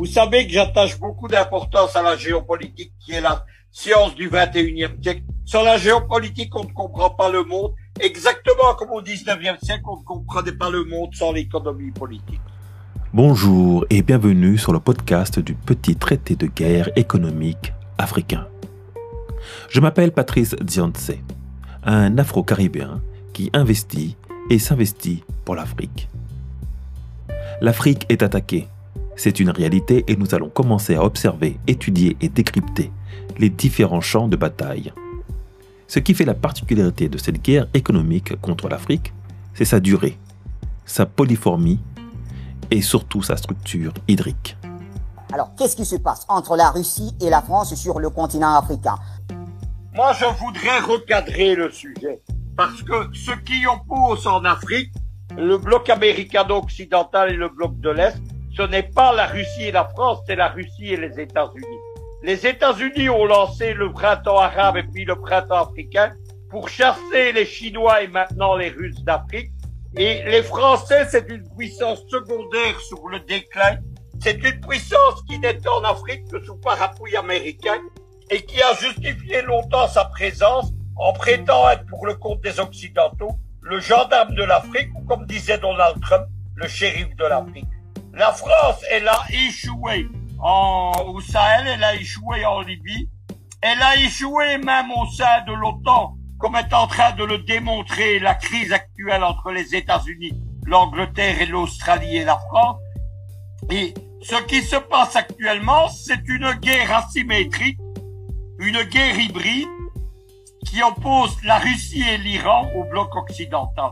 Vous savez que j'attache beaucoup d'importance à la géopolitique, qui est la science du 21e siècle. Sans la géopolitique, on ne comprend pas le monde. Exactement comme au 19e siècle, on ne comprenait pas le monde sans l'économie politique. Bonjour et bienvenue sur le podcast du petit traité de guerre économique africain. Je m'appelle Patrice Dianse, un Afro-Caribéen qui investit et s'investit pour l'Afrique. L'Afrique est attaquée. C'est une réalité et nous allons commencer à observer, étudier et décrypter les différents champs de bataille. Ce qui fait la particularité de cette guerre économique contre l'Afrique, c'est sa durée, sa polyformie et surtout sa structure hydrique. Alors, qu'est-ce qui se passe entre la Russie et la France sur le continent africain? Moi, je voudrais recadrer le sujet. Parce que ce qui oppose en Afrique, le bloc américano-occidental et le bloc de l'Est, ce n'est pas la Russie et la France, c'est la Russie et les États-Unis. Les États-Unis ont lancé le printemps arabe et puis le printemps africain pour chasser les Chinois et maintenant les Russes d'Afrique et les Français, c'est une puissance secondaire sur le déclin. C'est une puissance qui n'est en Afrique que sous parapluie américain et qui a justifié longtemps sa présence en prétendant être pour le compte des Occidentaux le gendarme de l'Afrique ou comme disait Donald Trump, le shérif de l'Afrique. La France, elle a échoué en, au Sahel, elle a échoué en Libye, elle a échoué même au sein de l'OTAN comme est en train de le démontrer la crise actuelle entre les États-Unis, l'Angleterre et l'Australie et la France. Et ce qui se passe actuellement, c'est une guerre asymétrique, une guerre hybride qui oppose la Russie et l'Iran au bloc occidental.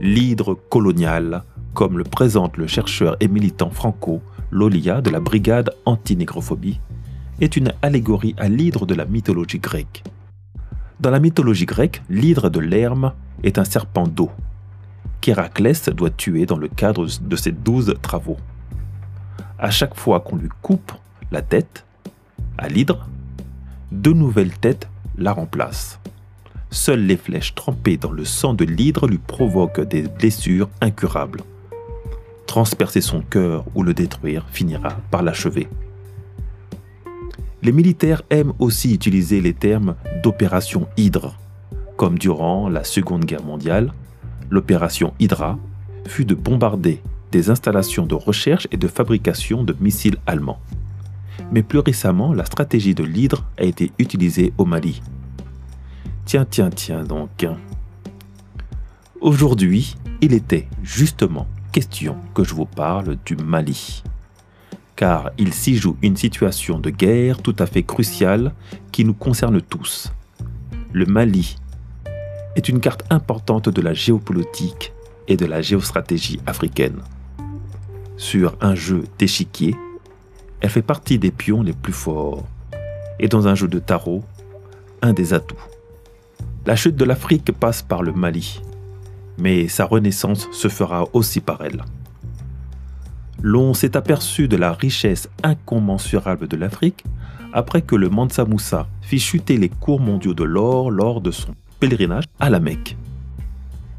L'hydre coloniale, comme le présente le chercheur et militant franco Lolia de la brigade anti-négrophobie, est une allégorie à l'hydre de la mythologie grecque. Dans la mythologie grecque, l'hydre de Lerme est un serpent d'eau qu'Héraclès doit tuer dans le cadre de ses douze travaux. À chaque fois qu'on lui coupe la tête à l'hydre, deux nouvelles têtes la remplacent. Seules les flèches trempées dans le sang de l'hydre lui provoquent des blessures incurables. Transpercer son cœur ou le détruire finira par l'achever. Les militaires aiment aussi utiliser les termes d'opération Hydre, comme durant la Seconde Guerre mondiale, l'opération Hydra fut de bombarder des installations de recherche et de fabrication de missiles allemands. Mais plus récemment, la stratégie de l'Hydre a été utilisée au Mali. Tiens, tiens, tiens donc. Aujourd'hui, il était justement question que je vous parle du Mali car il s'y joue une situation de guerre tout à fait cruciale qui nous concerne tous. Le Mali est une carte importante de la géopolitique et de la géostratégie africaine. Sur un jeu d'échiquier, elle fait partie des pions les plus forts, et dans un jeu de tarot, un des atouts. La chute de l'Afrique passe par le Mali, mais sa renaissance se fera aussi par elle l'on s'est aperçu de la richesse incommensurable de l'Afrique après que le Mansa Moussa fit chuter les cours mondiaux de l'or lors de son pèlerinage à la Mecque.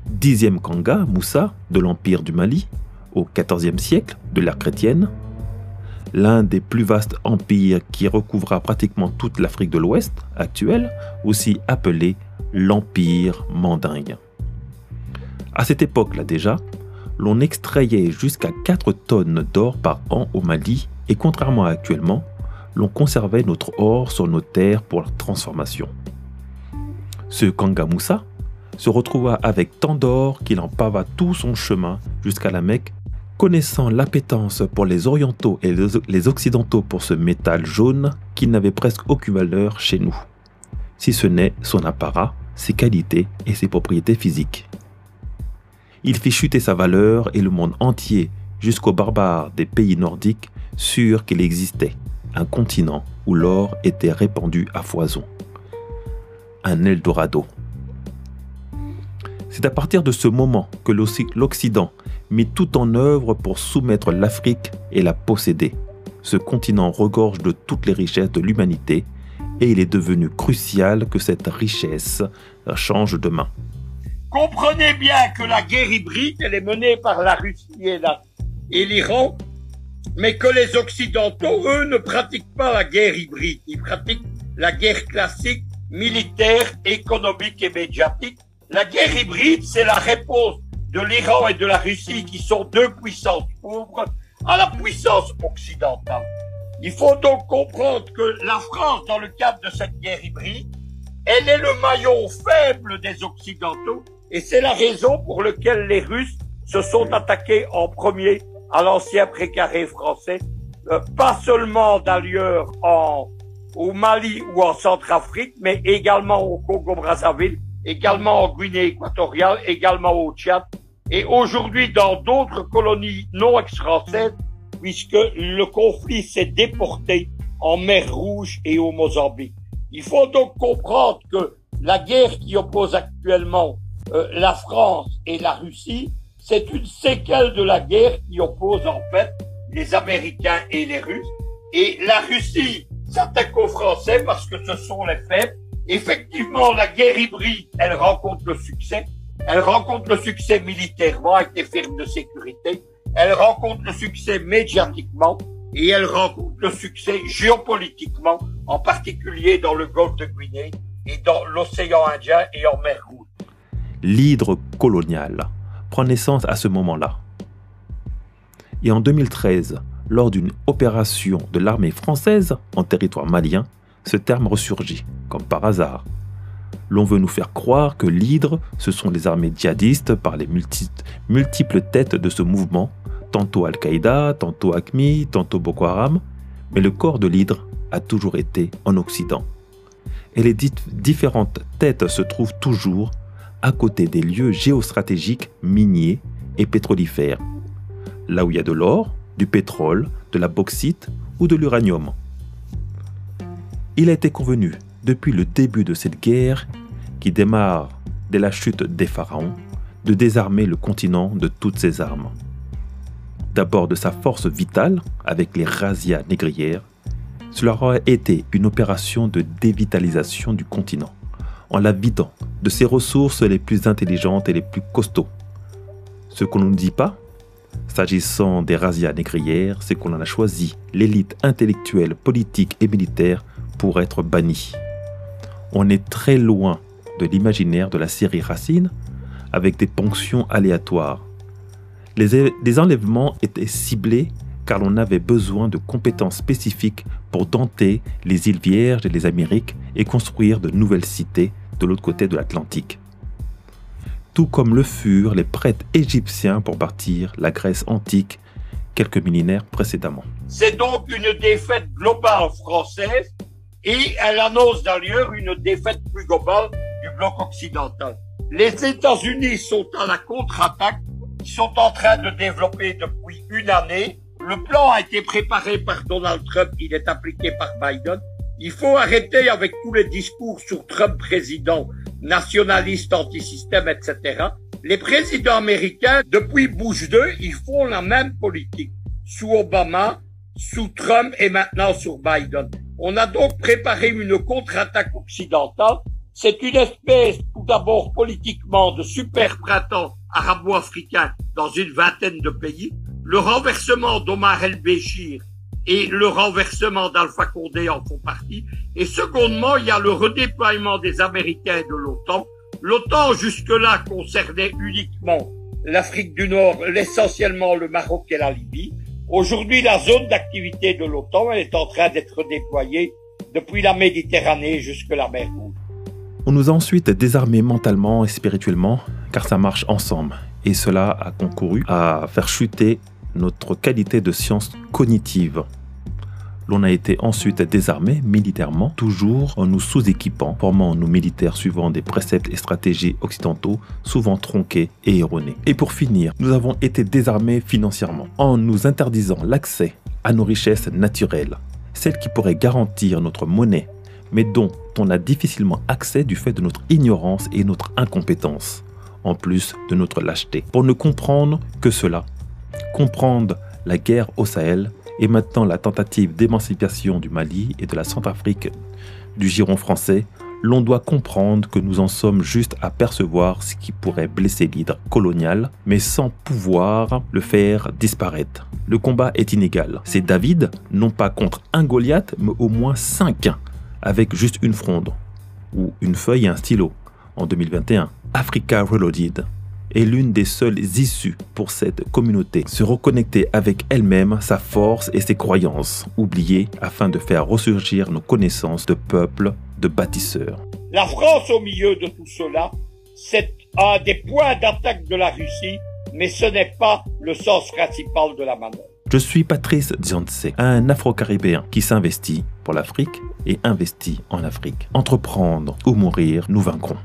Dixième Kanga, Moussa, de l'Empire du Mali, au XIVe siècle de l'ère chrétienne, l'un des plus vastes empires qui recouvra pratiquement toute l'Afrique de l'Ouest actuelle, aussi appelé l'Empire mandingue. À cette époque-là déjà, l'on extrayait jusqu'à 4 tonnes d'or par an au Mali et contrairement à actuellement, l'on conservait notre or sur nos terres pour la transformation. Ce Kangamoussa se retrouva avec tant d'or qu'il en pava tout son chemin jusqu'à la Mecque, connaissant l'appétence pour les orientaux et les occidentaux pour ce métal jaune qui n'avait presque aucune valeur chez nous, si ce n'est son apparat, ses qualités et ses propriétés physiques. Il fit chuter sa valeur et le monde entier, jusqu'aux barbares des pays nordiques, sûrs qu'il existait un continent où l'or était répandu à foison. Un Eldorado. C'est à partir de ce moment que l'Occident mit tout en œuvre pour soumettre l'Afrique et la posséder. Ce continent regorge de toutes les richesses de l'humanité et il est devenu crucial que cette richesse change de main. Comprenez bien que la guerre hybride, elle est menée par la Russie et l'Iran, mais que les Occidentaux, eux, ne pratiquent pas la guerre hybride. Ils pratiquent la guerre classique, militaire, économique et médiatique. La guerre hybride, c'est la réponse de l'Iran et de la Russie, qui sont deux puissances pauvres, à la puissance occidentale. Il faut donc comprendre que la France, dans le cadre de cette guerre hybride, elle est le maillon faible des Occidentaux, et c'est la raison pour laquelle les Russes se sont attaqués en premier à l'ancien précaré français, euh, pas seulement d'ailleurs en, au Mali ou en Centrafrique, mais également au Congo-Brazzaville, également en Guinée équatoriale, également au Tchad, et aujourd'hui dans d'autres colonies non ex-françaises, puisque le conflit s'est déporté en mer Rouge et au Mozambique. Il faut donc comprendre que la guerre qui oppose actuellement euh, la France et la Russie, c'est une séquelle de la guerre qui oppose en fait les Américains et les Russes. Et la Russie s'attaque aux Français parce que ce sont les faibles. Effectivement, la guerre hybride, elle rencontre le succès. Elle rencontre le succès militairement avec des firmes de sécurité. Elle rencontre le succès médiatiquement et elle rencontre le succès géopolitiquement, en particulier dans le golfe de Guinée et dans l'océan Indien et en mer Rouge. L'hydre colonial prend naissance à ce moment-là. Et en 2013, lors d'une opération de l'armée française en territoire malien, ce terme ressurgit, comme par hasard. L'on veut nous faire croire que l'hydre, ce sont les armées djihadistes par les multiples têtes de ce mouvement, tantôt Al-Qaïda, tantôt ACMI, tantôt Boko Haram, mais le corps de l'hydre a toujours été en Occident. Et les différentes têtes se trouvent toujours à côté des lieux géostratégiques miniers et pétrolifères, là où il y a de l'or, du pétrole, de la bauxite ou de l'uranium. Il a été convenu depuis le début de cette guerre, qui démarre dès la chute des pharaons, de désarmer le continent de toutes ses armes. D'abord de sa force vitale, avec les razzias négrières, cela aura été une opération de dévitalisation du continent en la vidant de ses ressources les plus intelligentes et les plus costauds. Ce qu'on ne dit pas, s'agissant des razzias négrières, c'est qu'on en a choisi l'élite intellectuelle, politique et militaire pour être bannie. On est très loin de l'imaginaire de la série Racine, avec des ponctions aléatoires. Les, les enlèvements étaient ciblés car l'on avait besoin de compétences spécifiques pour dompter les îles Vierges et les Amériques et construire de nouvelles cités de l'autre côté de l'Atlantique. Tout comme le furent les prêtres égyptiens pour bâtir la Grèce antique quelques millénaires précédemment. C'est donc une défaite globale française et elle annonce d'ailleurs une défaite plus globale du bloc occidental. Les États-Unis sont à la contre-attaque, ils sont en train de développer depuis une année le plan a été préparé par Donald Trump, il est appliqué par Biden. Il faut arrêter avec tous les discours sur Trump président, nationaliste, anti-système, etc. Les présidents américains, depuis Bush 2, ils font la même politique. Sous Obama, sous Trump et maintenant sur Biden. On a donc préparé une contre-attaque occidentale. C'est une espèce, tout d'abord politiquement, de super printemps arabo-africain dans une vingtaine de pays le renversement d'Omar el-Béchir et le renversement d'Alpha Condé en font partie. Et secondement, il y a le redéploiement des Américains de l'OTAN. L'OTAN jusque-là concernait uniquement l'Afrique du Nord, essentiellement le Maroc et la Libye. Aujourd'hui, la zone d'activité de l'OTAN est en train d'être déployée depuis la Méditerranée jusque la mer Rouge. On nous a ensuite désarmés mentalement et spirituellement, car ça marche ensemble. Et cela a concouru à faire chuter notre qualité de science cognitive. L'on a été ensuite désarmé militairement, toujours en nous sous-équipant, formant nos militaires suivant des préceptes et stratégies occidentaux, souvent tronqués et erronés. Et pour finir, nous avons été désarmés financièrement, en nous interdisant l'accès à nos richesses naturelles, celles qui pourraient garantir notre monnaie, mais dont on a difficilement accès du fait de notre ignorance et notre incompétence, en plus de notre lâcheté. Pour ne comprendre que cela, comprendre la guerre au Sahel et maintenant la tentative d'émancipation du Mali et de la Centrafrique du giron français, l'on doit comprendre que nous en sommes juste à percevoir ce qui pourrait blesser l'hydre colonial, mais sans pouvoir le faire disparaître. Le combat est inégal. C'est David, non pas contre un Goliath, mais au moins cinq, avec juste une fronde, ou une feuille et un stylo, en 2021. Africa Reloaded est l'une des seules issues pour cette communauté. Se reconnecter avec elle-même, sa force et ses croyances, oubliées afin de faire ressurgir nos connaissances de peuple, de bâtisseurs. La France au milieu de tout cela, c'est un des points d'attaque de la Russie, mais ce n'est pas le sens principal de la manœuvre. Je suis Patrice Dianse, un Afro-Caribéen qui s'investit pour l'Afrique et investit en Afrique. Entreprendre ou mourir, nous vaincrons.